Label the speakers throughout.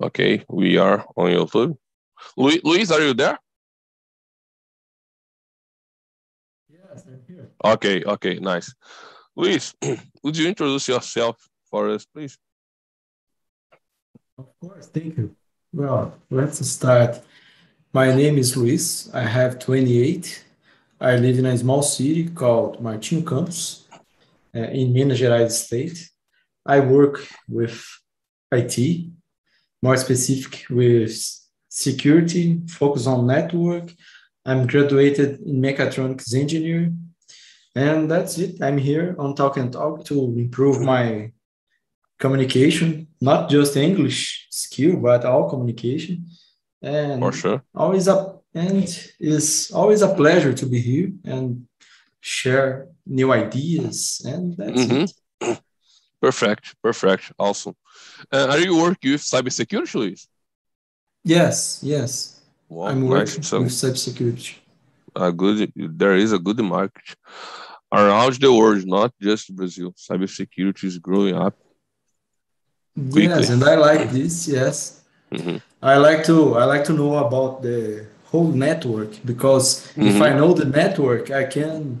Speaker 1: Okay, we are on YouTube. Luis, Luis are you there?
Speaker 2: Yes, I'm here.
Speaker 1: Okay, okay, nice. Luis, would you introduce yourself for us, please?
Speaker 2: Of course, thank you. Well, let's start. My name is Luis. I have 28. I live in a small city called Martinho Campos, uh, in Minas Gerais state. I work with IT, more specific with security, focus on network. I'm graduated in mechatronics engineering. And that's it. I'm here on Talk and Talk to improve my communication, not just English skill, but all communication. And
Speaker 1: For sure.
Speaker 2: always a and it's always a pleasure to be here and share new ideas. And that's
Speaker 1: Mhm.
Speaker 2: it.
Speaker 1: Perfect, perfect, awesome. Uh, are you working with cybersecurity, Luis?
Speaker 2: Yes, yes.
Speaker 1: Wow,
Speaker 2: I'm
Speaker 1: nice.
Speaker 2: working
Speaker 1: So
Speaker 2: with cybersecurity.
Speaker 1: a good, there is a good market around the world, not just Brazil. Cybersecurity is growing up. Quickly.
Speaker 2: Yes, and I like this. Yes,
Speaker 1: Mhm.
Speaker 2: I like to I like to know about the whole network because if
Speaker 1: Mhm.
Speaker 2: I know the network, I can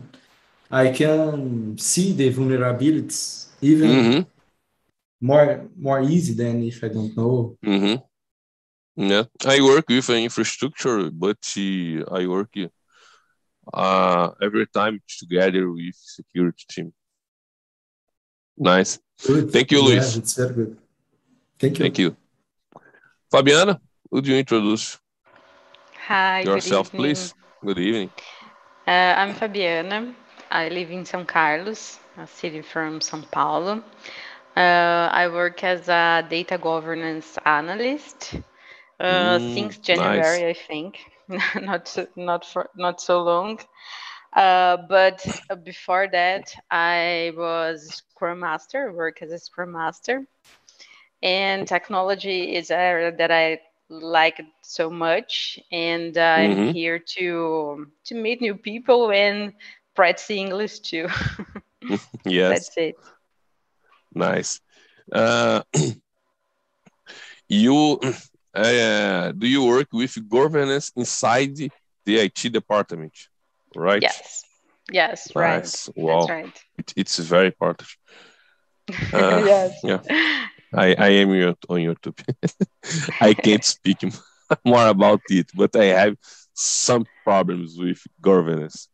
Speaker 2: I can see the vulnerabilities even
Speaker 1: Mhm.
Speaker 2: more more easy than if I don't know.
Speaker 1: Mm-hmm. Yeah, I work with an infrastructure, but uh, I work uh, every time together with security team. Nice.
Speaker 2: Good.
Speaker 1: Thank you,
Speaker 2: Yeah,
Speaker 1: Luis.
Speaker 2: it's very good. Thank you.
Speaker 1: Thank you. Fabiana, would you introduce
Speaker 3: Hi,
Speaker 1: yourself,
Speaker 3: evening.
Speaker 1: please? Good evening.
Speaker 3: Uh, I'm Fabiana. I live in São Carlos, a city from São Paulo. Uh, I work as a data governance analyst uh,
Speaker 1: Mm,
Speaker 3: since
Speaker 1: nice.
Speaker 3: January, I think. not so, not for not so long. Uh, but before that, I was Scrum Master. Work as a Scrum Master, and technology is an area that I like so much. And I'm
Speaker 1: Mhm.
Speaker 3: here to to meet new people and practice English too.
Speaker 1: Yes,
Speaker 3: That's it.
Speaker 1: nice. Uh, you uh, do you work with governance inside the IT department, right?
Speaker 3: Yes. Yes. Right.
Speaker 1: Wow.
Speaker 3: That's right.
Speaker 1: It, it's very important. Uh,
Speaker 3: yes.
Speaker 1: yeah. I, I am your- on YouTube. I can't speak more about it, but I have some problems with governance.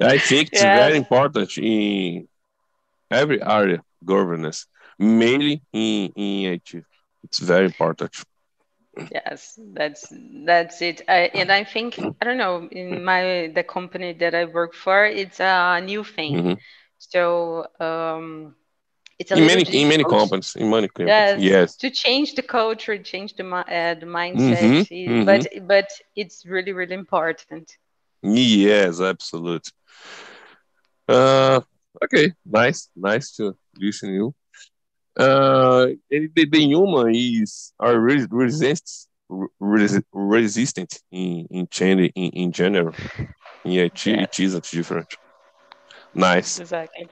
Speaker 1: I think it's very important in every area, governance, mainly in, in IT. It's very important.
Speaker 3: Yes, that's that's it. I, and I think I don't know in my the company that I work for, it's a new thing.
Speaker 1: Mhm.
Speaker 3: So um, it's a
Speaker 1: In many in many companies, in many companies,
Speaker 3: Yes,
Speaker 1: yes.
Speaker 3: to change the culture, change the uh, the mindset,
Speaker 1: Mhm,
Speaker 3: i- but but it's really really important.
Speaker 1: Yes, absolutely. Uh, okay, nice, nice to listen to you. Uh, and the, the human is are res- resist, res- resistant in in change in, in general. Yeah, it, it is different. Nice.
Speaker 3: Exactly.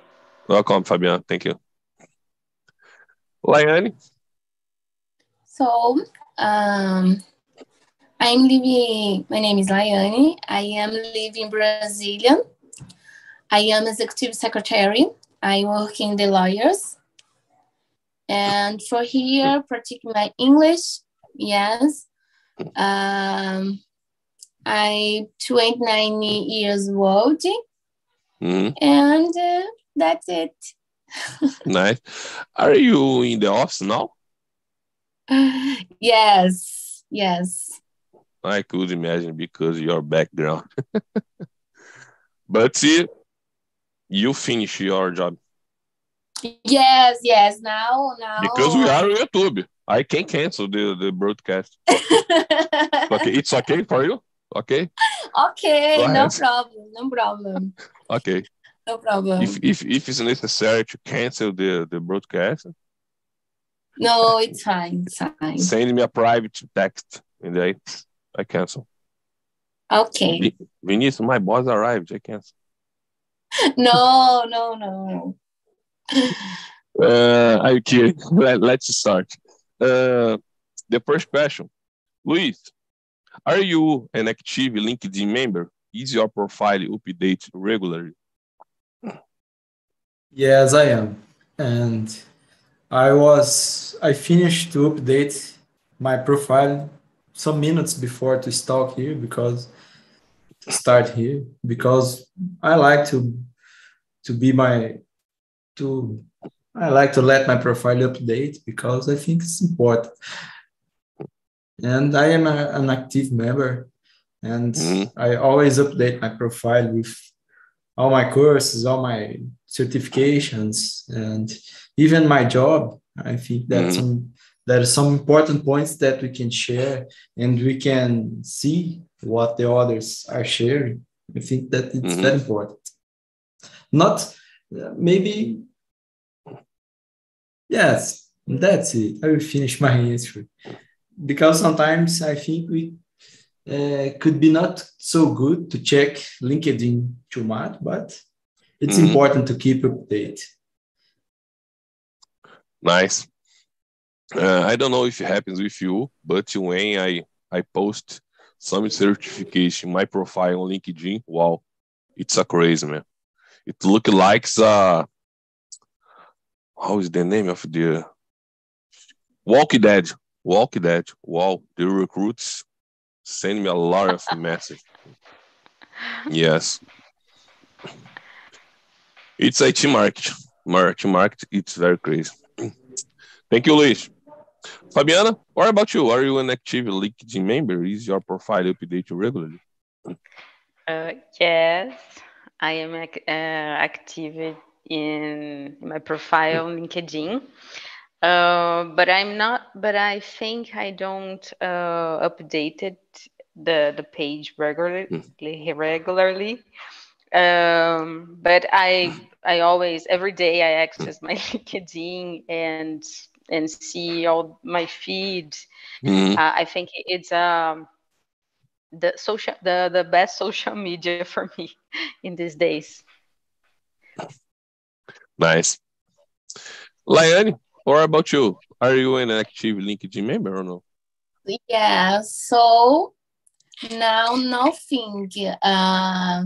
Speaker 1: Welcome, Fabian. Thank you. Laiane,
Speaker 4: So, um, I'm living, my name is Laiane. I am living in Brasilia. I am executive secretary. I work in the lawyers. And for here, my English, yes. Um, I'm 29 years old,
Speaker 1: Mhm,
Speaker 4: and uh, that's it.
Speaker 1: nice. Are you in the office now?
Speaker 4: yes, yes.
Speaker 1: I could imagine because your background. but see, you finish your job
Speaker 4: Yes, yes. Now, now.
Speaker 1: because we are on YouTube. I can cancel the, the broadcast. Okay, it's okay for you? Okay,
Speaker 4: okay, no problem, no problem,
Speaker 1: okay.
Speaker 4: no problem.
Speaker 1: If if if it's necessary to cancel the the broadcast,
Speaker 4: no, it's fine, it's fine.
Speaker 1: send me a private text and I I cancel.
Speaker 4: Okay.
Speaker 1: Vi- Vinicius, my boss arrived. I cancel.
Speaker 4: No, no, no.
Speaker 1: Uh, I'm. Let, let's start. uh, the first question, Luis, are you an active LinkedIn member? Is your profile updated regularly?
Speaker 2: Yes, I am. And I was I finished to update my profile some minutes before to start here because start here because I like to to be my to I like to let my profile update because I think it's important. And I am a, an active member and mm-hmm. I always update my profile with all my courses, all my certifications, and even my job. I think that mm-hmm. some there are some important points that we can share and we can see what the others are sharing. I think that it's mm-hmm. very important. Not maybe, yes, that's it. I will finish my answer because sometimes I think we uh, could be not so good to check LinkedIn too much, but it's mm-hmm. important to keep update.
Speaker 1: Nice. Uh, I don't know if it happens with you, but when I I post some certification, my profile on LinkedIn, wow, it's a crazy man. It look like uh how is the name of the Walk Dead. Walk Dead. Wow, the recruits send me a lot of message. Yes. It's a IT market. Market market. It's very crazy. Thank you, Luis. Fabiana, what about you? Are you an active LinkedIn member? Is your profile updated regularly?
Speaker 3: Uh, yes, I am uh, active in my profile on LinkedIn. Uh, but I'm not. But I think I don't uh, update it, the the page regularly. Mm. Regularly. Um, but I I always every day I access my LinkedIn and and see all my feed. Mm. Uh, I think it's um the social the the best social media for me in these days.
Speaker 1: Nice. Laiane, what about you? Are you an active LinkedIn member or no?
Speaker 4: Yeah, so now nothing. Uh,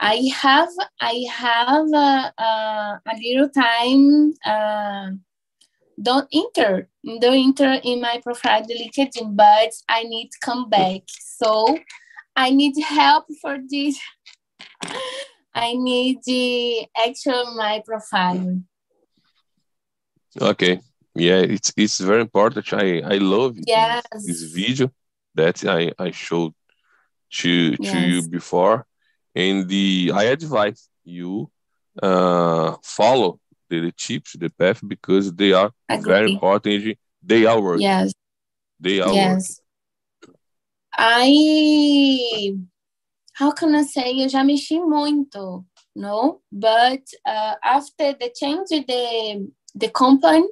Speaker 4: I have I have a, a, a little time. Don't enter don't enter in my profile LinkedIn, but I need to come back. So I need help for this. I need the actual my profile.
Speaker 1: Okay. Yeah, it's it's very important. I I love yes. this, this video that I I showed to to yes. you before, and the I advise you uh follow the, the tips, the path because they are very important. They are working.
Speaker 4: Yes.
Speaker 1: They are yes. Working.
Speaker 4: I how can I say? Eu já mexi muito, no? But uh, after the change the the company,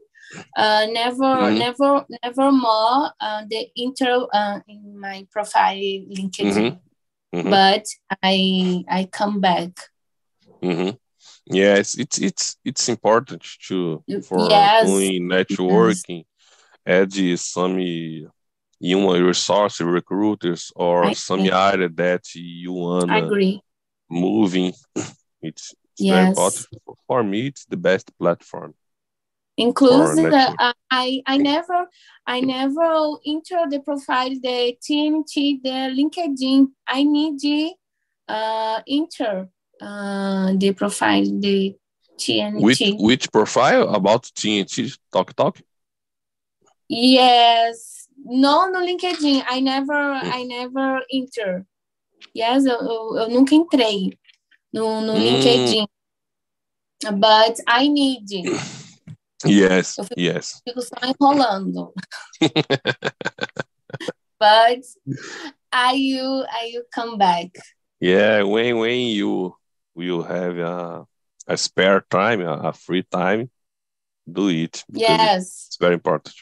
Speaker 4: uh, never, mm-hmm. never, never more uh, the intro uh, in my profile LinkedIn. Mm-hmm. Mm-hmm. But I I come back.
Speaker 1: Mm-hmm. Yes, it's it's it's important to for yes. doing networking, add some human resource recruiters or I some agree. area that you wanna
Speaker 4: agree.
Speaker 1: moving. It's, it's yes. very important for me. It's the best platform
Speaker 4: inclusive uh, i i never i never enter the profile the tnt the linkedin i need the uh enter uh the profile the tnt
Speaker 1: which which profile about tnt talk talk
Speaker 4: yes no no linkedin i never hmm. i never enter yes eu, eu nunca entrei no, no mm. linkedin but i need
Speaker 1: Yes, eu fico, yes.
Speaker 4: Fico só enrolando. but I you I you come back.
Speaker 1: Yeah, when when you will have a, a spare time, a, a free time, do it.
Speaker 4: Yes.
Speaker 1: It's very important.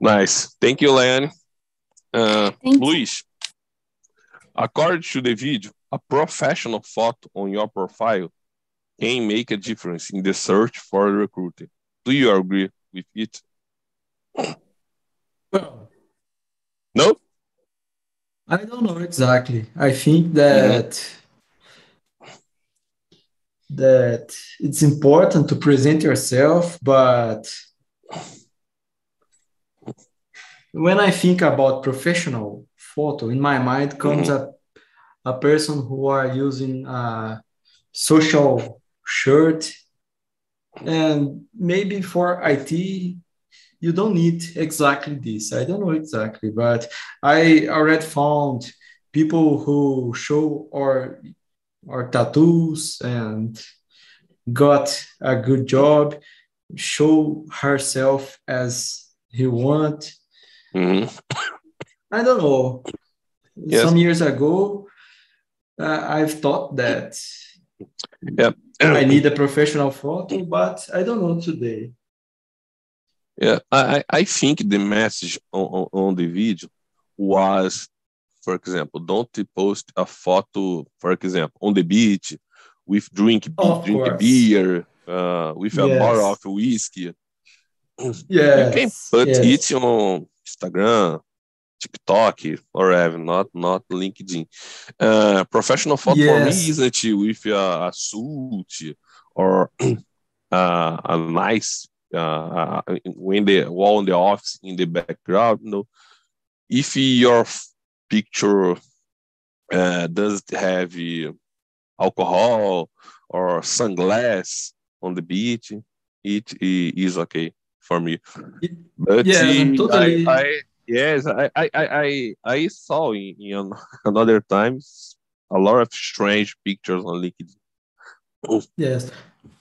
Speaker 1: Nice. Thank you, Laiane. Uh, Thank Luis, you. according to the video, a professional photo on your profile can make a difference in the search for a recruiter. Do you agree with it? No?
Speaker 2: I don't know exactly. I think that. Mm -hmm that it's important to present yourself, but when I think about professional photo, in my mind comes mm-hmm. a, a person who are using a social shirt and maybe for IT you don't need exactly this. I don't know exactly, but I already found people who show or or tattoos and got a good job, show herself as he want.
Speaker 1: Mhm.
Speaker 2: I don't know.
Speaker 1: Yes.
Speaker 2: Some years ago, uh, I've thought that
Speaker 1: Yeah.
Speaker 2: I need a professional photo, but I don't know today.
Speaker 1: Yeah, I, I I think the message on, on, on the video was, for example, don't post a photo, for example, on the beach with drink
Speaker 2: Of
Speaker 1: drink
Speaker 2: course.
Speaker 1: beer, uh, with a
Speaker 2: Yes.
Speaker 1: bottle of whiskey.
Speaker 2: Yes.
Speaker 1: You can put
Speaker 2: yes.
Speaker 1: it on Instagram, TikTok, or whatever, not not LinkedIn. Uh, professional photo for me
Speaker 2: Yes.
Speaker 1: isn't with a, a suit or uh, a nice uh, uh, when the wall in the office in the background. No, if your picture uh, doesn't have uh, alcohol or sunglass on the beach, it i- okay for me. But uh,
Speaker 2: totally-
Speaker 1: I, I yes, I I I I, saw in, in another times a lot of strange pictures on LinkedIn.
Speaker 2: Yes,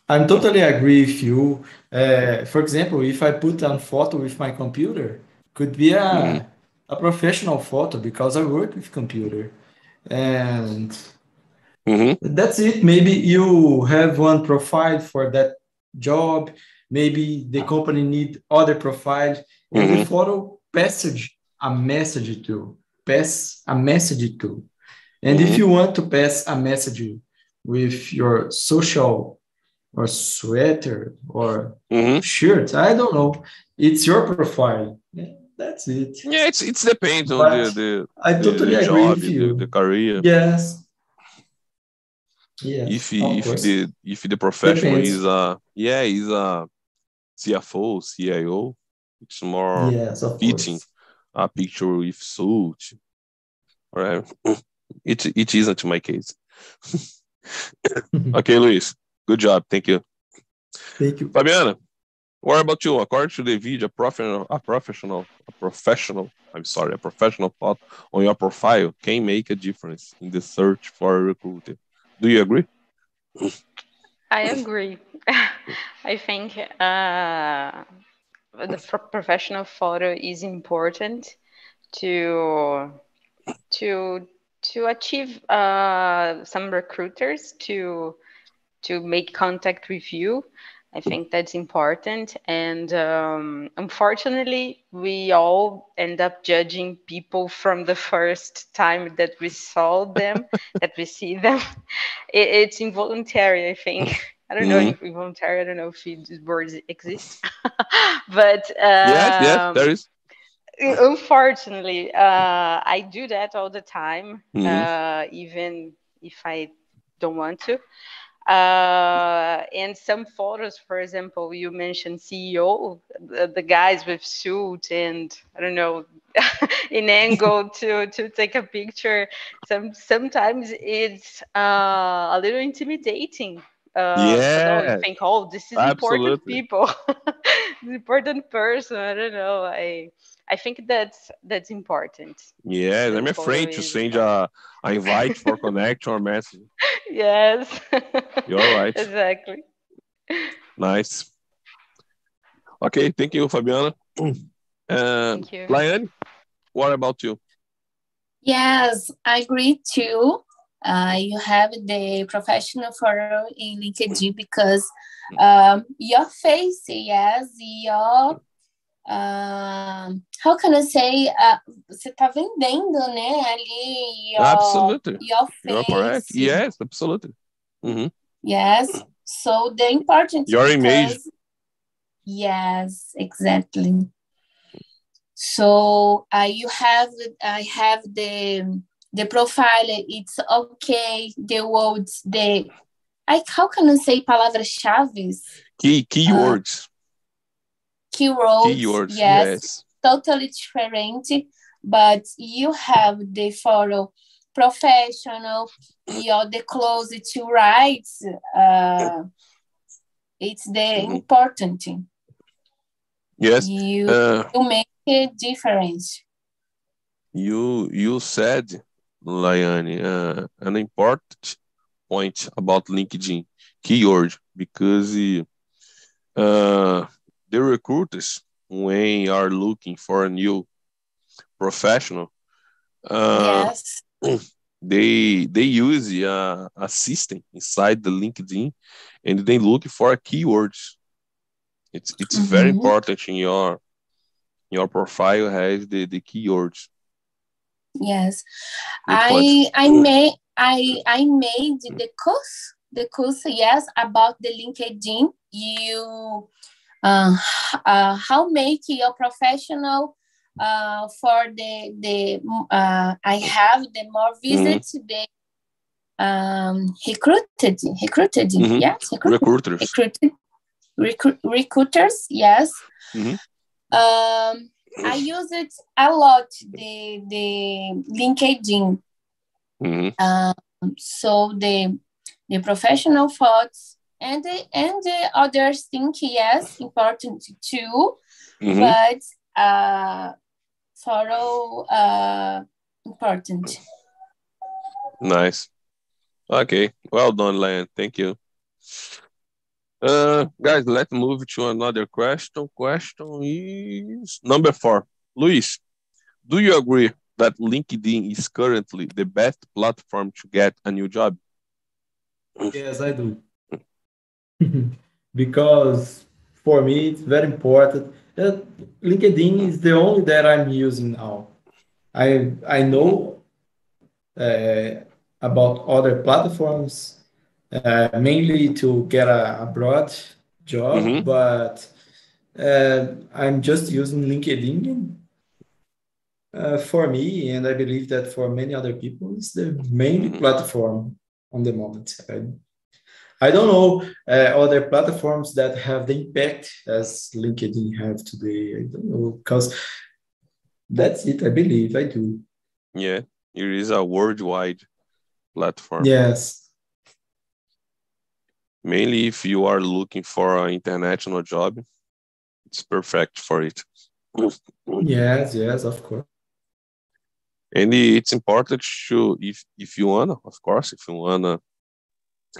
Speaker 2: I'm totally agree with you. Uh, for example, if I put a photo with my computer, could be a
Speaker 1: Mhm.
Speaker 2: A professional photo because I work with computer, and
Speaker 1: Mhm.
Speaker 2: that's it. Maybe you have one profile for that job. Maybe the company need other profile, and the photo passage a message to pass a message to. And if
Speaker 1: Mhm.
Speaker 2: you want to pass a message with your social or sweater or
Speaker 1: Mhm.
Speaker 2: shirt, I don't know. It's your profile. Yeah, That's it.
Speaker 1: Yeah, it's it's depends on the the,
Speaker 2: I totally
Speaker 1: the
Speaker 2: agree
Speaker 1: job,
Speaker 2: with
Speaker 1: the,
Speaker 2: you.
Speaker 1: the career.
Speaker 2: Yes. Yes,
Speaker 1: if if
Speaker 2: course.
Speaker 1: the if the professional
Speaker 2: Depends.
Speaker 1: is a yeah is a CFO CIO it's more
Speaker 2: Yes,
Speaker 1: fitting
Speaker 2: course.
Speaker 1: a picture with suit right it it isn't my case okay Luis good job thank you
Speaker 2: Thank you.
Speaker 1: Fabiana what about you according to the video a professional a professional a professional I'm sorry a professional photo on your profile can make a difference in the search for a recruiter do you agree
Speaker 3: I agree. I think uh, the pro- professional photo is important to to to achieve uh, some recruiters to to make contact with you. I think that's important. And um, unfortunately, we all end up judging people from the first time that we saw them, that we see them. It, it's involuntary, I think. I don't know
Speaker 1: Mhm.
Speaker 3: if involuntary, I don't know if these words exist. but
Speaker 1: yes yes
Speaker 3: um,
Speaker 1: there is
Speaker 3: unfortunately uh, i do that all the time
Speaker 1: Mhm.
Speaker 3: uh, even if i don't want to uh, and some photos for example you mentioned ceo the, the guys with suit and i don't know in angle to to take a picture. Some sometimes it's uh, a little intimidating uh, you
Speaker 1: Yes,
Speaker 3: think oh this is important people important person i don't know i i think that's that's important
Speaker 1: Yes,
Speaker 3: The
Speaker 1: I'm afraid to
Speaker 3: is
Speaker 1: send a, a invite for connection or message.
Speaker 3: yes
Speaker 1: You're right.
Speaker 3: exactly
Speaker 1: Nice. Okay, thank you, Fabiana. Uh,
Speaker 3: Thank you.
Speaker 1: Laiane, what about you?
Speaker 4: Yes, I agree too. Uh, you have the professional photo in LinkedIn because um, your face, yes, your. Um, how can I say? Uh, você tá vendendo, né? Ali, your,
Speaker 1: Absolutely.
Speaker 4: your
Speaker 1: You're correct.
Speaker 4: face.
Speaker 1: Yes, absolutely. Mhm.
Speaker 4: Yes. So the important
Speaker 1: Your image.
Speaker 4: Yes, exactly. so uh, you have I have the the profile. It's okay. The words the I how can I say palavras-chave?
Speaker 1: Key keywords.
Speaker 4: Uh, keywords.
Speaker 1: Keywords.
Speaker 4: Yes,
Speaker 1: Yes.
Speaker 4: totally different. But you have the photo professional. You're the close to right. Uh, it's the
Speaker 1: Mhm.
Speaker 4: important thing.
Speaker 1: Yes.
Speaker 4: You
Speaker 1: Uh,
Speaker 4: you make a difference.
Speaker 1: you you said, Laiane, uh, an important point about LinkedIn keyword because uh, the recruiters when are looking for a new professional, uh,
Speaker 4: yes.
Speaker 1: they they use a, a system inside the LinkedIn and they look for keywords. It's it's very
Speaker 4: Mhm.
Speaker 1: important in your your profile has the, the keywords.
Speaker 4: Yes, I. I made I I made the course the course yes about the LinkedIn. You uh, uh how make your professional uh for the the uh I have the more visits the um recruited recruited
Speaker 1: Mhm.
Speaker 4: yes recruited
Speaker 1: Recruiters.
Speaker 4: recruited recruit, recruiters yes
Speaker 1: Mhm.
Speaker 4: um i use it a lot the the linkedin
Speaker 1: hmm
Speaker 4: um so the the professional thoughts and the and the others think yes important too
Speaker 1: hmm
Speaker 4: but uh thorough uh important
Speaker 1: Nice. Okay. Well done, Laiane. Thank you. Uh, guys, let's move to another question. Question is number four. Luis, do you agree that LinkedIn is currently the best platform to get a new job?
Speaker 2: Yes, I do. Because for me, it's very important. Uh, LinkedIn is the only that I'm using now. I I know uh, about other platforms, uh, mainly to get a abroad job,
Speaker 1: Mhm.
Speaker 2: but uh, I'm just using LinkedIn uh, for me, and I believe that for many other people, it's the main
Speaker 1: Mhm.
Speaker 2: platform on the moment. I, I don't know uh, other platforms that have the impact as LinkedIn have today. I don't know because that's it. I believe I do.
Speaker 1: Yeah, it is a worldwide platform.
Speaker 2: Yes.
Speaker 1: Mainly if you are looking for an international job, it's perfect for it.
Speaker 2: Yes. Yes. Of course.
Speaker 1: And it's important to if if you wanna, of course, if you wanna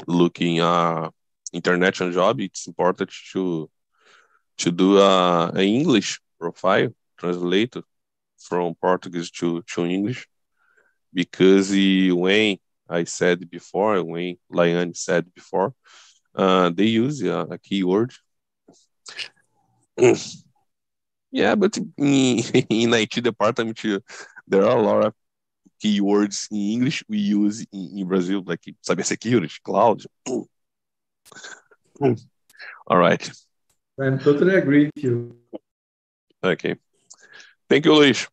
Speaker 1: looking a international um job, it's important to to do ah, a, a English profile translated from Portuguese to, to English because when I said before, when Laiane said before, uh, they use a, a keyword. yeah, but in, in IT department, there are a lot of keywords in English we use in, in Brazil, like cybersecurity, cloud. All right.
Speaker 2: I'm totally agree with you.
Speaker 1: Okay. Thank you, Luis.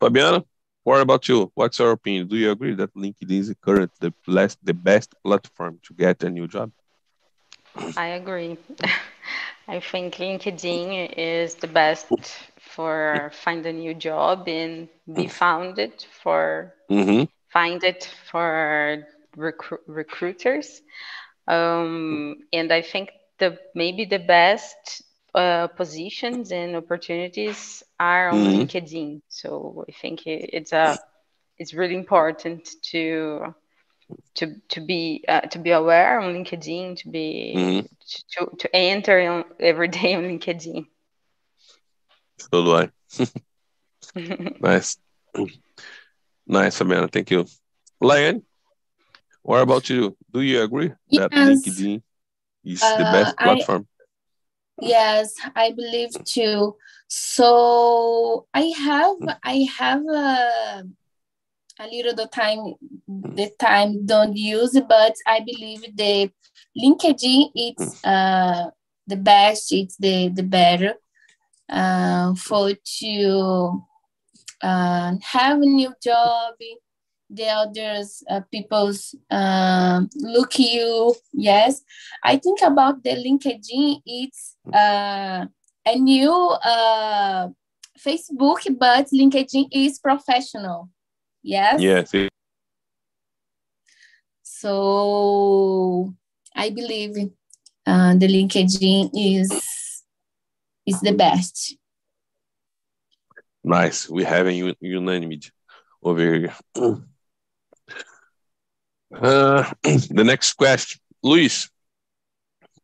Speaker 1: Fabiana, what about you? What's your opinion? Do you agree that LinkedIn is currently the best the best platform to get a new job?
Speaker 3: I agree. I think LinkedIn is the best for find a new job and be founded for
Speaker 1: Mm-hmm.
Speaker 3: find it for recru- recruiters. Um, and I think the maybe the best uh, positions and opportunities are on
Speaker 1: Mhm.
Speaker 3: LinkedIn. So I think it, it's a it's really important to to to be uh, to be aware on LinkedIn, to be
Speaker 1: Mhm.
Speaker 3: to to enter on, every day on LinkedIn.
Speaker 1: So do I. Nice. Nice, Amanda. Thank you. Laiane, what about you? Do you agree that
Speaker 4: Yes.
Speaker 1: LinkedIn is the
Speaker 4: Uh,
Speaker 1: best
Speaker 4: I-
Speaker 1: platform?
Speaker 4: Yes, I believe too. So I have I have a, a little the time the time don't use, but I believe the LinkedIn it's uh the best, it's the the better. Uh, for to uh, have a new job. The others uh, people's uh, look you. Yes, I think about the LinkedIn. It's uh, a new uh, Facebook, but LinkedIn is professional. Yes.
Speaker 1: Yes.
Speaker 4: So I believe uh, the LinkedIn is is the best.
Speaker 1: Nice. We have a unanimity over here. Uh, the next question, Luis.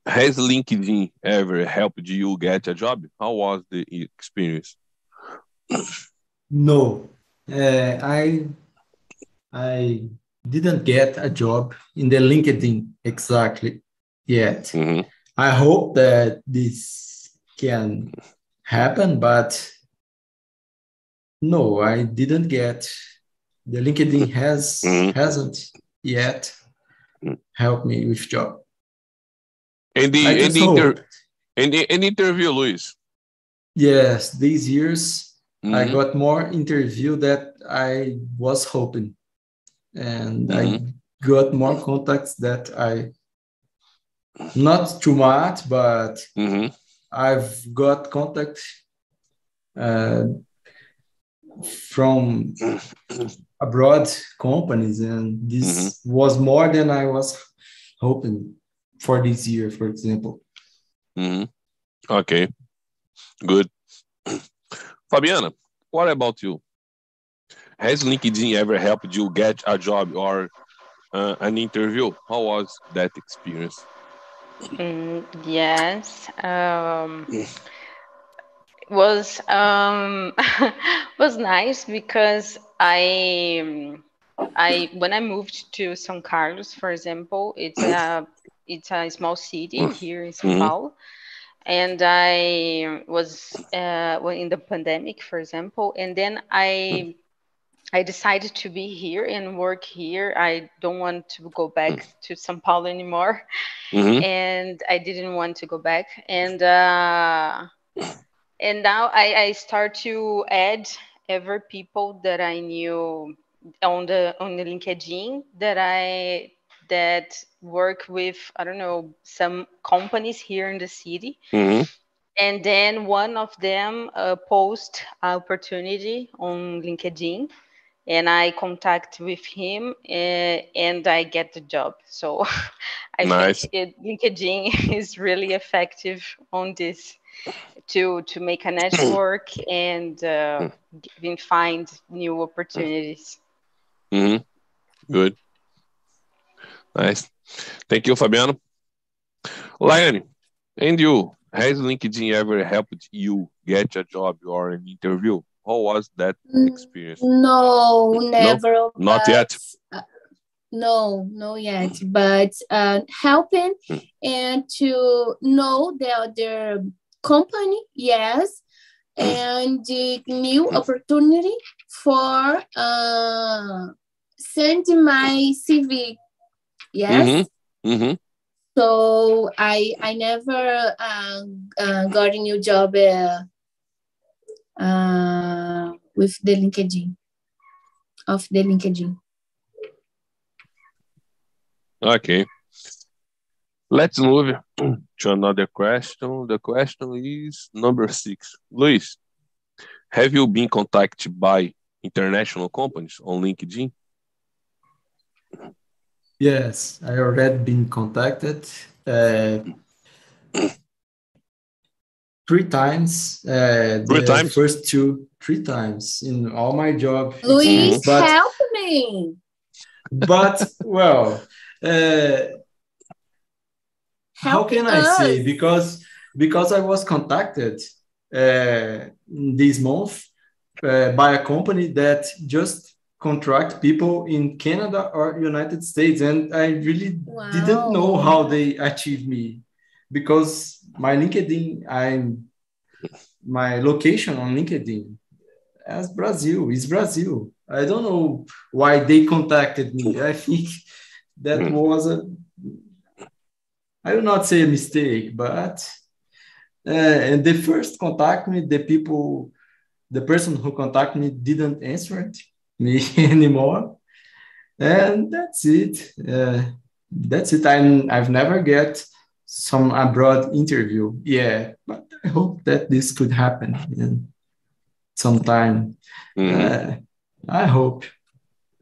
Speaker 1: Has LinkedIn ever helped you get a job? How was the experience?
Speaker 2: No, uh, I I didn't get a job in the LinkedIn exactly yet.
Speaker 1: Mm-hmm.
Speaker 2: I hope that this can happen, but no, I didn't get. The LinkedIn has
Speaker 1: Mhm.
Speaker 2: hasn't yet
Speaker 1: Mm.
Speaker 2: helped me with job.
Speaker 1: And the,
Speaker 2: I
Speaker 1: and the, inter, and the, and interview, Luis.
Speaker 2: Yes, these years I
Speaker 1: Mhm.
Speaker 2: got more interview that I was hoping, and I got more contacts that I not too much, but
Speaker 1: Mhm.
Speaker 2: I've got contact uh, from abroad companies, and this was more than I was hoping for this year, for example.
Speaker 1: Mhm. Okay. Good. Fabiana, what about you? Has LinkedIn ever helped you get a job or uh, an interview? How was that experience?
Speaker 3: Mm, yes. Um, was um, was nice because I I when I moved to São Carlos, for example, it's a it's a small city here in São
Speaker 1: Mhm.
Speaker 3: Paulo, and I was uh, well, in the pandemic, for example, and then I I decided to be here and work here. I don't want to go back to São Paulo anymore
Speaker 1: Mhm.
Speaker 3: and I didn't want to go back. And uh, and now I, I start to add every people that I knew on the on the LinkedIn that I that work with I don't know some companies here in the city.
Speaker 1: Mhm.
Speaker 3: And then one of them uh, post opportunity on LinkedIn, and I contact with him, uh, and I get the job. So I
Speaker 1: Nice.
Speaker 3: think it, LinkedIn is really effective on this to to make a network and uh, and find new opportunities.
Speaker 1: Mhm. Good. Nice. Thank you, Fabiano. Laiane, and you, has LinkedIn ever helped you get a job or an interview? How was that
Speaker 4: Mm,
Speaker 1: experience?
Speaker 4: No, never.
Speaker 1: Not yet.
Speaker 4: uh, no, no yet. But uh, helping
Speaker 1: Mm.
Speaker 4: and to know the other company, yes,
Speaker 1: Mm.
Speaker 4: and the new opportunity for uh, send my CV. Yes.
Speaker 1: Mhm. Mhm.
Speaker 4: So I I never uh, uh, got a new job uh, uh, with the LinkedIn of the LinkedIn.
Speaker 1: Okay. Let's move to another question. The question is number six. Luis, have you been contacted by international companies on LinkedIn?
Speaker 2: Yes, I already been contacted uh, three times. Uh,
Speaker 1: Three
Speaker 2: the
Speaker 1: times?
Speaker 2: First two, three times in all my job.
Speaker 4: Luis.
Speaker 2: But
Speaker 4: help me.
Speaker 2: but well, uh, how
Speaker 4: Help
Speaker 2: can I say? Because because I was contacted uh, this month uh, by a company that just contract people in Canada or United States, and I really didn't know how they achieved me because my LinkedIn, I'm my location on LinkedIn as Brazil is Brazil. I don't know why they contacted me. I think that
Speaker 1: Mm.
Speaker 2: was a I will not say a mistake, but Uh, and the first contact me, the people, the person who contacted me didn't answer me anymore. And that's it. Uh, that's it. I'm, I've never get some abroad interview. Yeah, but I hope that this could happen in some time. Mm-hmm. Uh, I hope.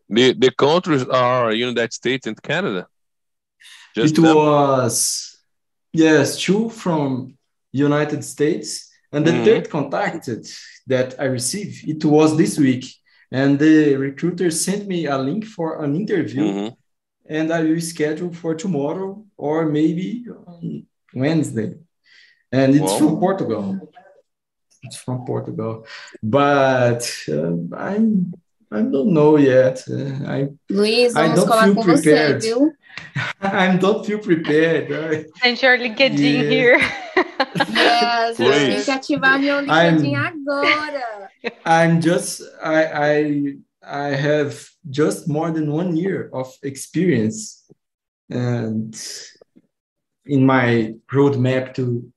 Speaker 1: The the countries are United States and Canada.
Speaker 2: Just it them? was yes, two from United States, and the mm-hmm. third contacted that I received it was this week, and the recruiter sent me a link for an interview. Mm-hmm and I will schedule for tomorrow or maybe on Wednesday. And it's from Portugal. It's from Portugal, but uh, I'm I don't know yet. Uh, I
Speaker 4: Luis, I don't feel prepared. Você,
Speaker 2: I don't feel prepared.
Speaker 3: Send your LinkedIn yeah. here.
Speaker 4: yes, eu tenho que ativar meu LinkedIn I'm, agora.
Speaker 2: I'm just I I I have just more than one year of experience and in my roadmap to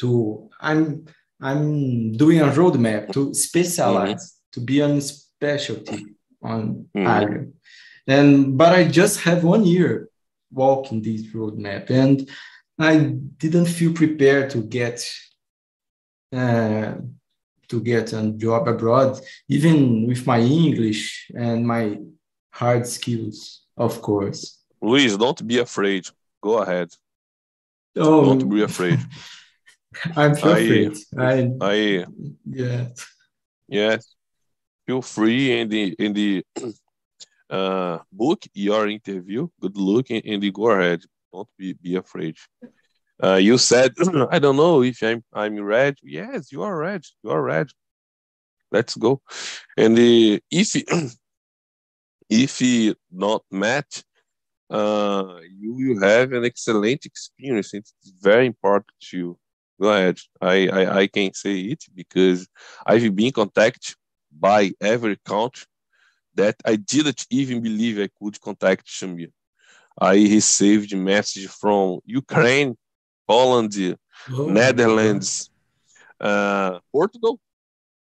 Speaker 2: to I'm I'm doing a roadmap to specialize mm-hmm. to be on specialty on mm-hmm. agri. And but I just have one year walking this roadmap and I didn't feel prepared to get uh, to get a job abroad, even with my English and my hard skills, of course.
Speaker 1: Luis, don't be afraid. Go ahead. Oh, don't be afraid.
Speaker 2: I'm afraid. I,
Speaker 1: I,
Speaker 2: yeah.
Speaker 1: Yes. Feel free in the in the uh, book your interview. Good luck and, the go ahead. Don't be be afraid. Uh, you said, I don't know if I'm I'm red. Yes, you are red. You are red. Let's go. And the, if if he not match, uh, you will have an excellent experience. It's very important to you. Go ahead. I, I, I can say it because I've been contacted by every country that I didn't even believe I could contact Shamir. I received message from Ukraine, Poland, oh, Netherlands, uh, Portugal,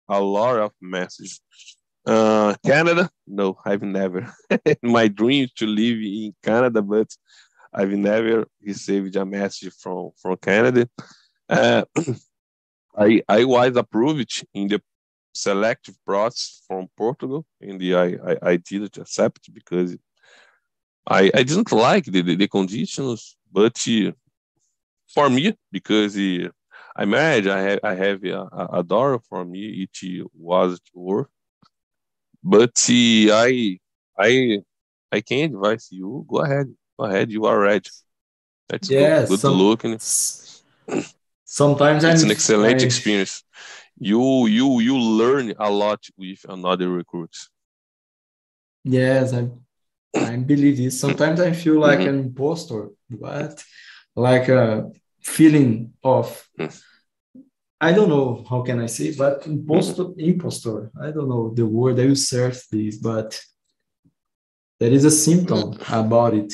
Speaker 1: a lot of messages. Uh, Canada, no, I've never. My dream to live in Canada, but I've never received a message from from Canada. Uh, I I was approved in the selective process from Portugal, and the, I, I I didn't accept because I I didn't like the the, the conditions, but for me, because uh, I married, I have, I have a, a daughter for me. It was work, but uh, I, I, I can advise you. Go ahead, go ahead. You are right. That's yeah, good, good some, looking.
Speaker 2: Sometimes
Speaker 1: it's I'm, an excellent I, experience. You, you, you learn a lot with another recruit.
Speaker 2: Yes, I, I believe this. Sometimes I feel like mm-hmm. an impostor, but like a feeling of mm. I don't know how can I say, but impostor, impostor. I don't know the word. I will search this, but there is a symptom about it.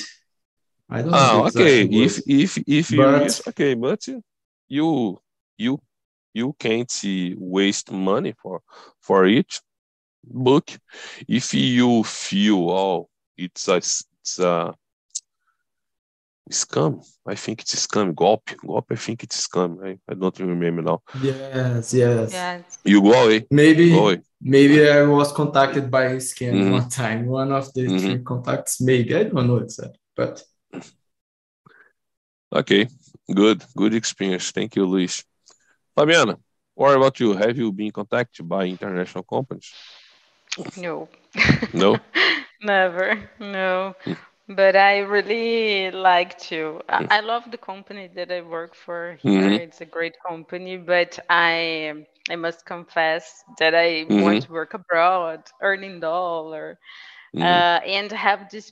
Speaker 2: I don't know.
Speaker 1: Oh, okay. If if if you but, okay, but you you you can't waste money for for each Book if you feel oh it's a it's a Scam. I think it's scam. Golpe. Golpe. I think it's scam. I, I don't remember now.
Speaker 2: Yes, yes.
Speaker 3: yes.
Speaker 1: You go away.
Speaker 2: Maybe. Go away. Maybe I was contacted by a scam mm-hmm. one time. One of the mm-hmm. three contacts. Maybe I don't know exactly, but.
Speaker 1: Okay. Good. Good experience. Thank you, Luis. Fabiana, what about you? Have you been contacted by international companies?
Speaker 3: No.
Speaker 1: No.
Speaker 3: Never. No. But I really like to. I, mm. I love the company that I work for here. Mm-hmm. It's a great company, but I I must confess that I mm-hmm. want to work abroad, earning dollar, mm-hmm. uh, and have this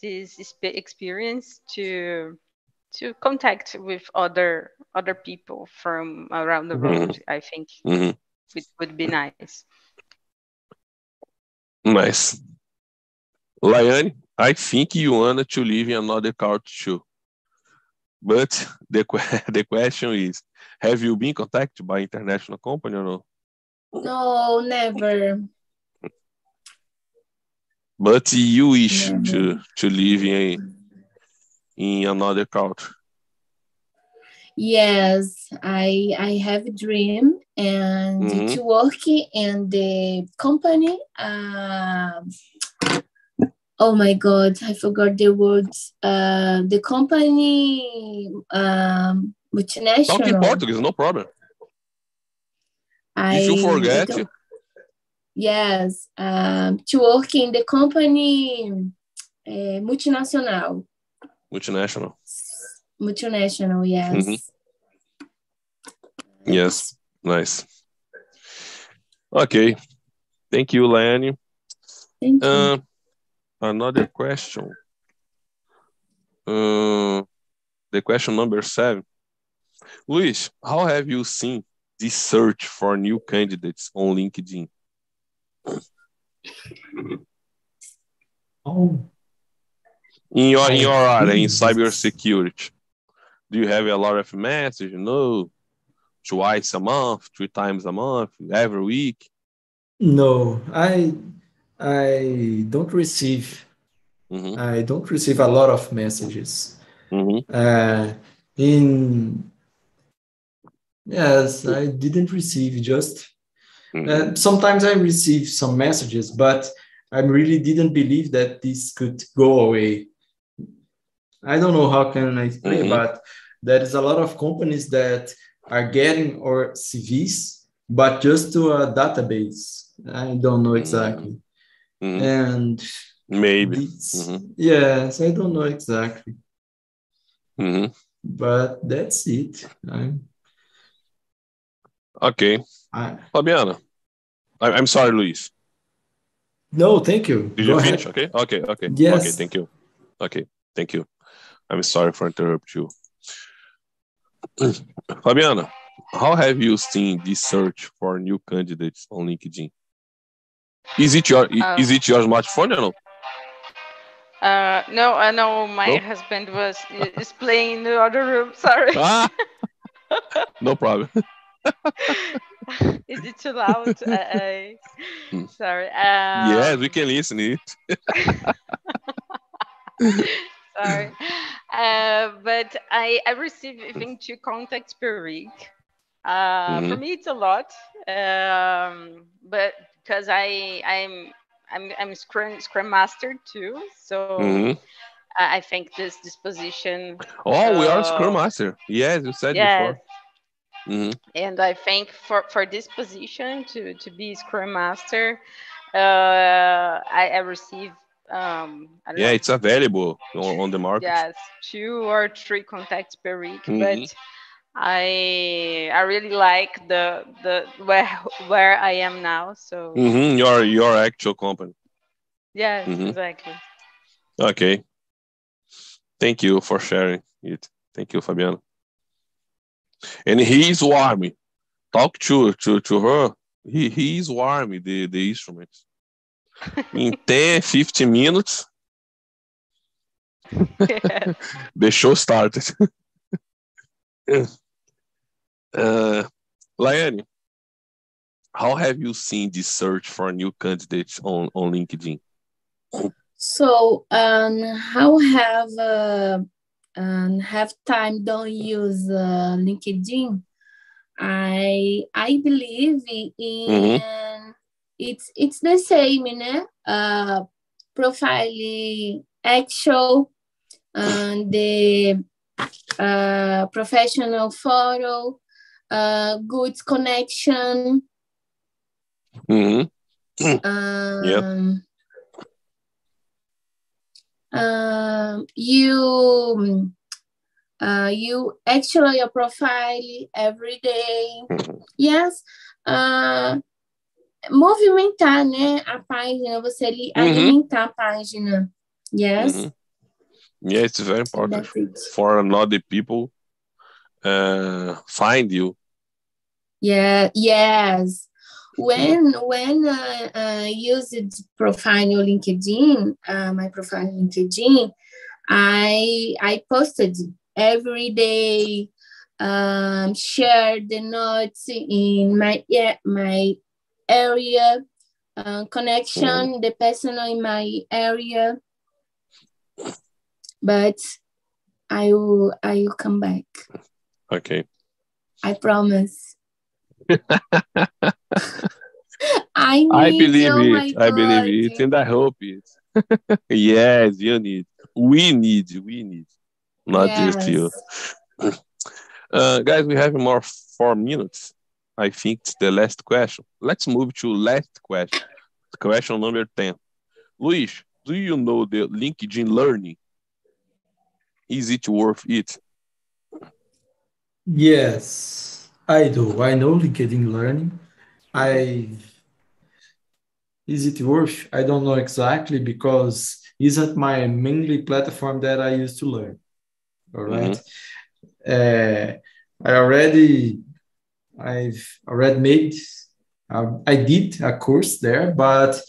Speaker 3: this experience to to contact with other other people from around the mm-hmm. world. I think
Speaker 1: mm-hmm.
Speaker 3: it would be nice.
Speaker 1: Nice. Laiane, I think you want to live in another culture too. but the the question is, have you been contacted by international company or no?
Speaker 4: No, never.
Speaker 1: But you wish never. to to live in in another culture.
Speaker 4: Yes, I I have a dream and mm-hmm. to work in the company. Uh, oh my God, I forgot the words. Uh, the company um, multinational.
Speaker 1: Talk in Portuguese, no problem. I, if you forget.
Speaker 4: Yes, um, to work in the company uh, multinational.
Speaker 1: Multinational.
Speaker 4: Multinational, yes. Mm-hmm.
Speaker 1: Yes, nice. Okay. Thank you, Laiane.
Speaker 4: Thank you. Uh,
Speaker 1: another question. Uh, the question number seven. Luis, how have you seen this search for new candidates on LinkedIn?
Speaker 2: Oh.
Speaker 1: In your in your area in cybersecurity, do you have a lot of messages? No, twice a month, three times a month, every week?
Speaker 2: No, I I don't receive. Mm-hmm. I don't receive a lot of messages.
Speaker 1: Mm-hmm.
Speaker 2: Uh, in yes, I didn't receive just. Mm-hmm. Uh, sometimes I receive some messages, but I really didn't believe that this could go away. I don't know how can I explain, mm-hmm. but there is a lot of companies that are getting our CVs, but just to a database. I don't know exactly.
Speaker 1: Mm-hmm.
Speaker 2: And
Speaker 1: maybe. Mm-hmm.
Speaker 2: Yes, I don't know exactly.
Speaker 1: Mm-hmm.
Speaker 2: But that's it. I'm...
Speaker 1: Okay. I... Fabiana. I, am sorry, Luis.
Speaker 2: No, thank you.
Speaker 1: Did Go you finish? Okay. Okay. Okay.
Speaker 2: Yes.
Speaker 1: Okay. Thank you. Okay. Thank you. I'm sorry for interrupt you. Fabiana, how have you seen this search for new candidates on LinkedIn? Is it your uh, is it your smartphone or no?
Speaker 3: Uh, no, I know my no? husband was is playing in the other room. Sorry. Ah,
Speaker 1: no problem.
Speaker 3: is it too loud? I, I, sorry.
Speaker 1: Um, yes, we can listen it.
Speaker 3: sorry. Uh, but I, I receive, I think, two contacts per week. Uh, mm-hmm. For me, it's a lot. Um, but because I, I'm, I'm, I'm Scrum, Scrum Master too. So mm-hmm. I think this, this position.
Speaker 1: Oh, we are Scrum Master. Yes, you said yes. before. Mm-hmm.
Speaker 3: And I think for, for this position to, to be Scrum Master, uh, I, I receive um
Speaker 1: yeah know. it's available on, on, the market
Speaker 3: yes two or three contacts per week mm-hmm. but i i really like the the where where i am now so
Speaker 1: mm-hmm. your your actual company
Speaker 3: yes mm-hmm. exactly
Speaker 1: okay thank you for sharing it thank you fabiana and he is warm talk to to to her he he is warm the the instruments In 10, 15 minutes. Yeah. the show started. Uh, Laiane, how have you seen this search for new candidates on, on LinkedIn?
Speaker 4: So, um, how have uh, um, have time don't use uh, LinkedIn? I I believe in mm-hmm it's it's the same, né? Uh, profile actual and the uh, professional photo, uh, good connection.
Speaker 1: Mm-hmm.
Speaker 4: Um, yep. Um, you uh, you actually your profile every day. Mm-hmm. Yes. Uh, movimentar, né, a página, você ali uhum. alimentar a página. Yes. Mm -hmm.
Speaker 1: Yeah, it's very important for another people uh, find you.
Speaker 4: Yeah. Yes. When when uh, uh, used profile LinkedIn, uh, my profile LinkedIn, I I posted every day um, share the notes in my yeah, my area uh, connection mm. the person in my area but i will i will come back
Speaker 1: okay
Speaker 4: i promise I,
Speaker 1: I believe oh it. I believe it, and I hope it. yes, you need. We need. We need. Not yes. just you. Uh, guys, we have more four minutes. I think it's the last question. Let's move to last question. Question number 10. Luis, do you know the LinkedIn Learning? Is it worth it?
Speaker 2: Yes, I do. I know LinkedIn Learning. I is it worth? I don't know exactly because isn't my mainly platform that I used to learn. All right. mm-hmm. uh, I already I've already made uh, I did a course there, but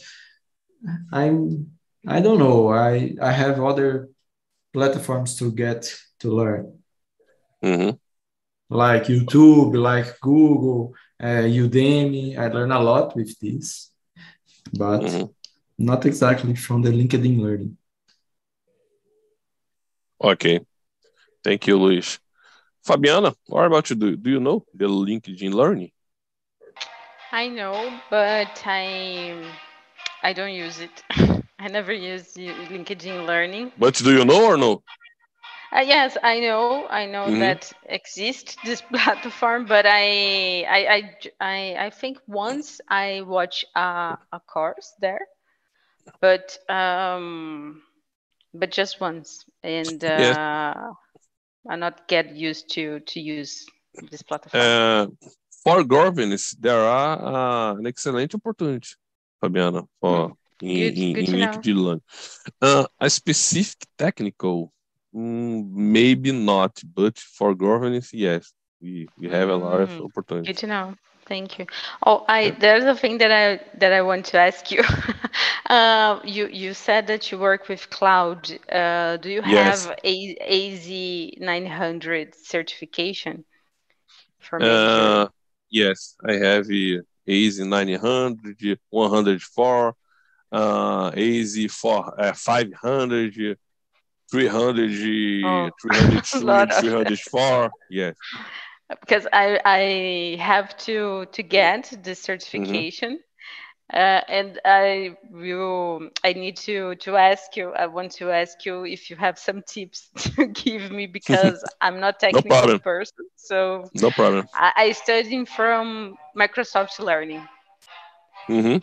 Speaker 2: I'm I don't know. I I have other platforms to get to learn.
Speaker 1: Mm-hmm.
Speaker 2: Like YouTube, like Google, uh, Udemy. I learn a lot with this, but mm-hmm. not exactly from the LinkedIn learning.
Speaker 1: Okay. Thank you, Luis. Fabiana, what about you? Do, do you know the LinkedIn learning?
Speaker 3: I know, but I I don't use it. I never use LinkedIn Learning.
Speaker 1: But do you know or no?
Speaker 3: Uh, yes, I know. I know mm-hmm. that exists this platform, but I, I, I, I, I think once I watch a, a course there, but um, but just once, and uh, yeah. I not get used to to use this platform.
Speaker 1: Uh, for governance, there are uh, an excellent opportunity, Fabiana, for mm. in, good, in, good in LinkedIn Uh, a specific technical Mm, maybe not, but for governance, yes, we, we have a lot of mm, opportunities.
Speaker 3: Good to know. Thank you. Oh, I there's a thing that I that I want to ask you. uh, you you said that you work with cloud. Uh, do you
Speaker 1: yes.
Speaker 3: have a AZ 900 certification
Speaker 1: for uh, Yes, I have a AZ 900, 104, uh, AZ 4, uh, 500, 300, oh. 302, 304. Yes.
Speaker 3: Because I, I have to to get the certification. Mm-hmm. Uh, and I will. I need to to ask you. I want to ask you if you have some tips to give me because I'm not technical no person. So
Speaker 1: no problem.
Speaker 3: I, I studying from Microsoft Learning.
Speaker 1: Mm-hmm.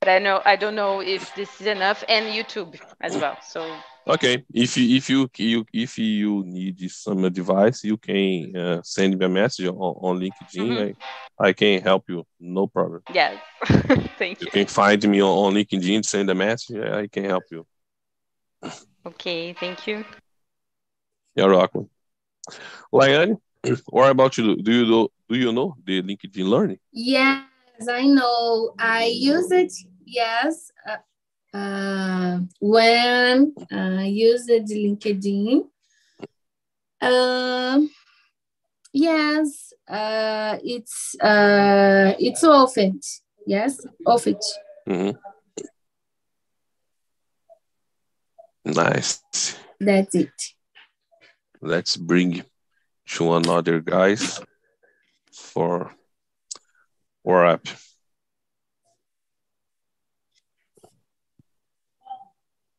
Speaker 3: But I know I don't know if this is enough, and YouTube as well. So
Speaker 1: Okay, if you if you, you if you need some advice, you can uh, send me a message on, on LinkedIn. Mm-hmm. I, I can help you, no problem.
Speaker 3: Yes, thank you.
Speaker 1: You can find me on, on LinkedIn, send a message. I can help you.
Speaker 3: Okay, thank you.
Speaker 1: You're welcome. Laiane, what about you? Do you know do you know the LinkedIn Learning?
Speaker 4: Yes, I know. I use it. Yes. Uh, uh, when I used LinkedIn. Uh, yes, uh, it's uh, it's often. Yes, often.
Speaker 1: Mm-hmm. Nice.
Speaker 4: That's it.
Speaker 1: Let's bring to another guys for wrap.